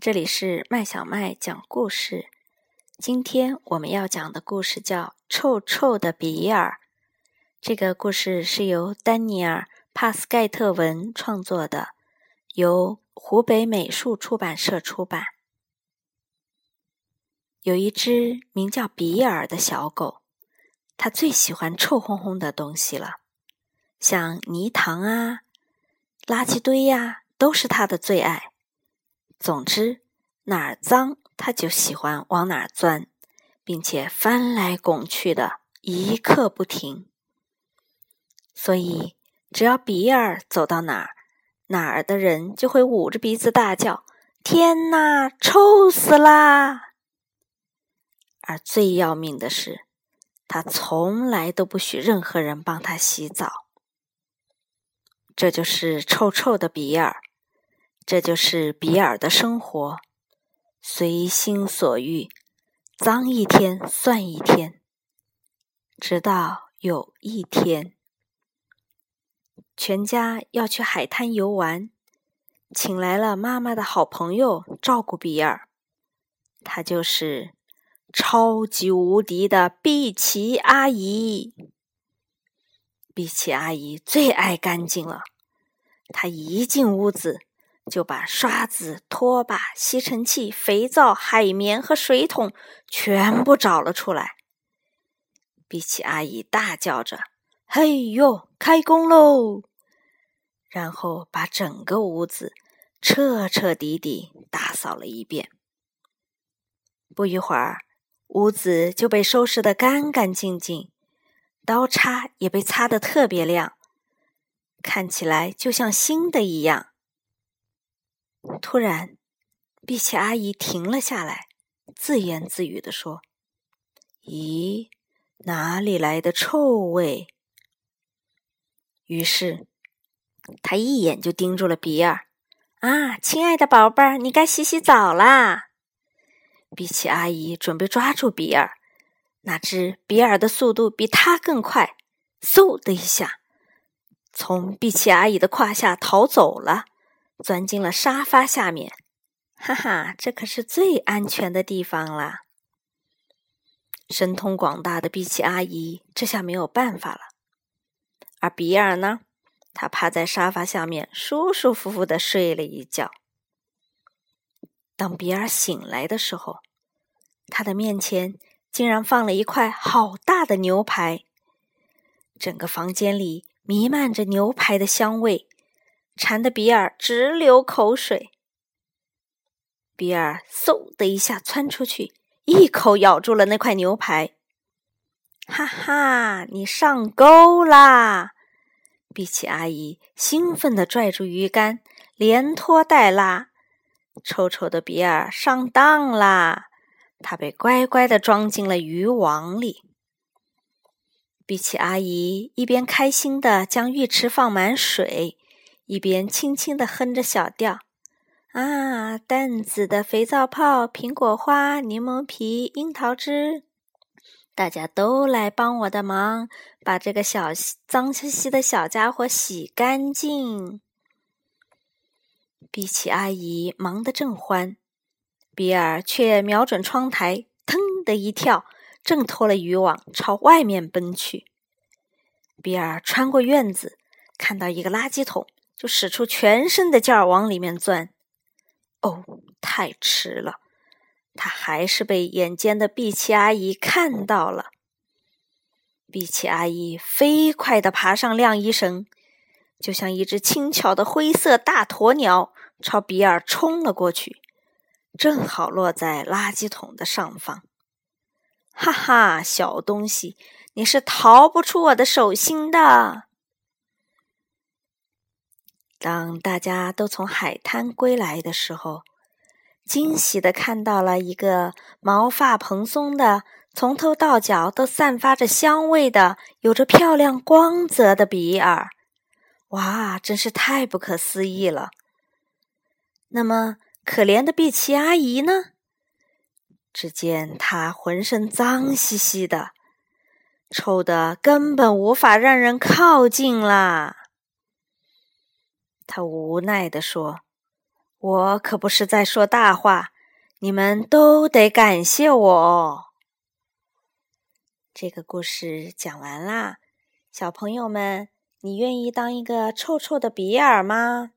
这里是麦小麦讲故事。今天我们要讲的故事叫《臭臭的比尔》。这个故事是由丹尼尔·帕斯盖特文创作的，由湖北美术出版社出版。有一只名叫比尔的小狗，它最喜欢臭烘烘的东西了，像泥塘啊、垃圾堆呀，都是它的最爱。总之，哪儿脏，它就喜欢往哪儿钻，并且翻来拱去的一刻不停。所以，只要比尔走到哪儿，哪儿的人就会捂着鼻子大叫：“天哪，臭死啦！”而最要命的是，他从来都不许任何人帮他洗澡。这就是臭臭的比尔。这就是比尔的生活，随心所欲，脏一天算一天。直到有一天，全家要去海滩游玩，请来了妈妈的好朋友照顾比尔，她就是超级无敌的碧琪阿姨。碧琪阿姨最爱干净了，她一进屋子。就把刷子、拖把、吸尘器、肥皂、海绵和水桶全部找了出来。比奇阿姨大叫着：“嘿呦，开工喽！”然后把整个屋子彻彻底底打扫了一遍。不一会儿，屋子就被收拾得干干净净，刀叉也被擦得特别亮，看起来就像新的一样。突然，碧琪阿姨停了下来，自言自语地说：“咦，哪里来的臭味？”于是，她一眼就盯住了比尔。“啊，亲爱的宝贝儿，你该洗洗澡啦！”碧琪阿姨准备抓住比尔，哪知比尔的速度比他更快，嗖的一下，从碧琪阿姨的胯下逃走了。钻进了沙发下面，哈哈，这可是最安全的地方啦！神通广大的碧琪阿姨这下没有办法了，而比尔呢，他趴在沙发下面，舒舒服服的睡了一觉。当比尔醒来的时候，他的面前竟然放了一块好大的牛排，整个房间里弥漫着牛排的香味。馋得比尔直流口水，比尔嗖的一下窜出去，一口咬住了那块牛排。哈哈，你上钩啦！比奇阿姨兴奋地拽住鱼竿，连拖带拉，臭臭的比尔上当啦！他被乖乖地装进了渔网里。比奇阿姨一边开心地将浴池放满水。一边轻轻的哼着小调，啊，淡紫的肥皂泡、苹果花、柠檬皮、樱桃汁，大家都来帮我的忙，把这个小脏兮兮的小家伙洗干净。碧琪阿姨忙得正欢，比尔却瞄准窗台，腾的一跳，挣脱了渔网，朝外面奔去。比尔穿过院子，看到一个垃圾桶。就使出全身的劲儿往里面钻，哦，太迟了，他还是被眼尖的碧琪阿姨看到了。碧琪阿姨飞快地爬上晾衣绳，就像一只轻巧的灰色大鸵鸟，朝比尔冲了过去，正好落在垃圾桶的上方。哈哈，小东西，你是逃不出我的手心的。当大家都从海滩归来的时候，惊喜的看到了一个毛发蓬松的、从头到脚都散发着香味的、有着漂亮光泽的比尔。哇，真是太不可思议了！那么可怜的碧琪阿姨呢？只见她浑身脏兮兮的，臭的根本无法让人靠近啦。他无奈地说：“我可不是在说大话，你们都得感谢我哦。这个故事讲完啦，小朋友们，你愿意当一个臭臭的比尔吗？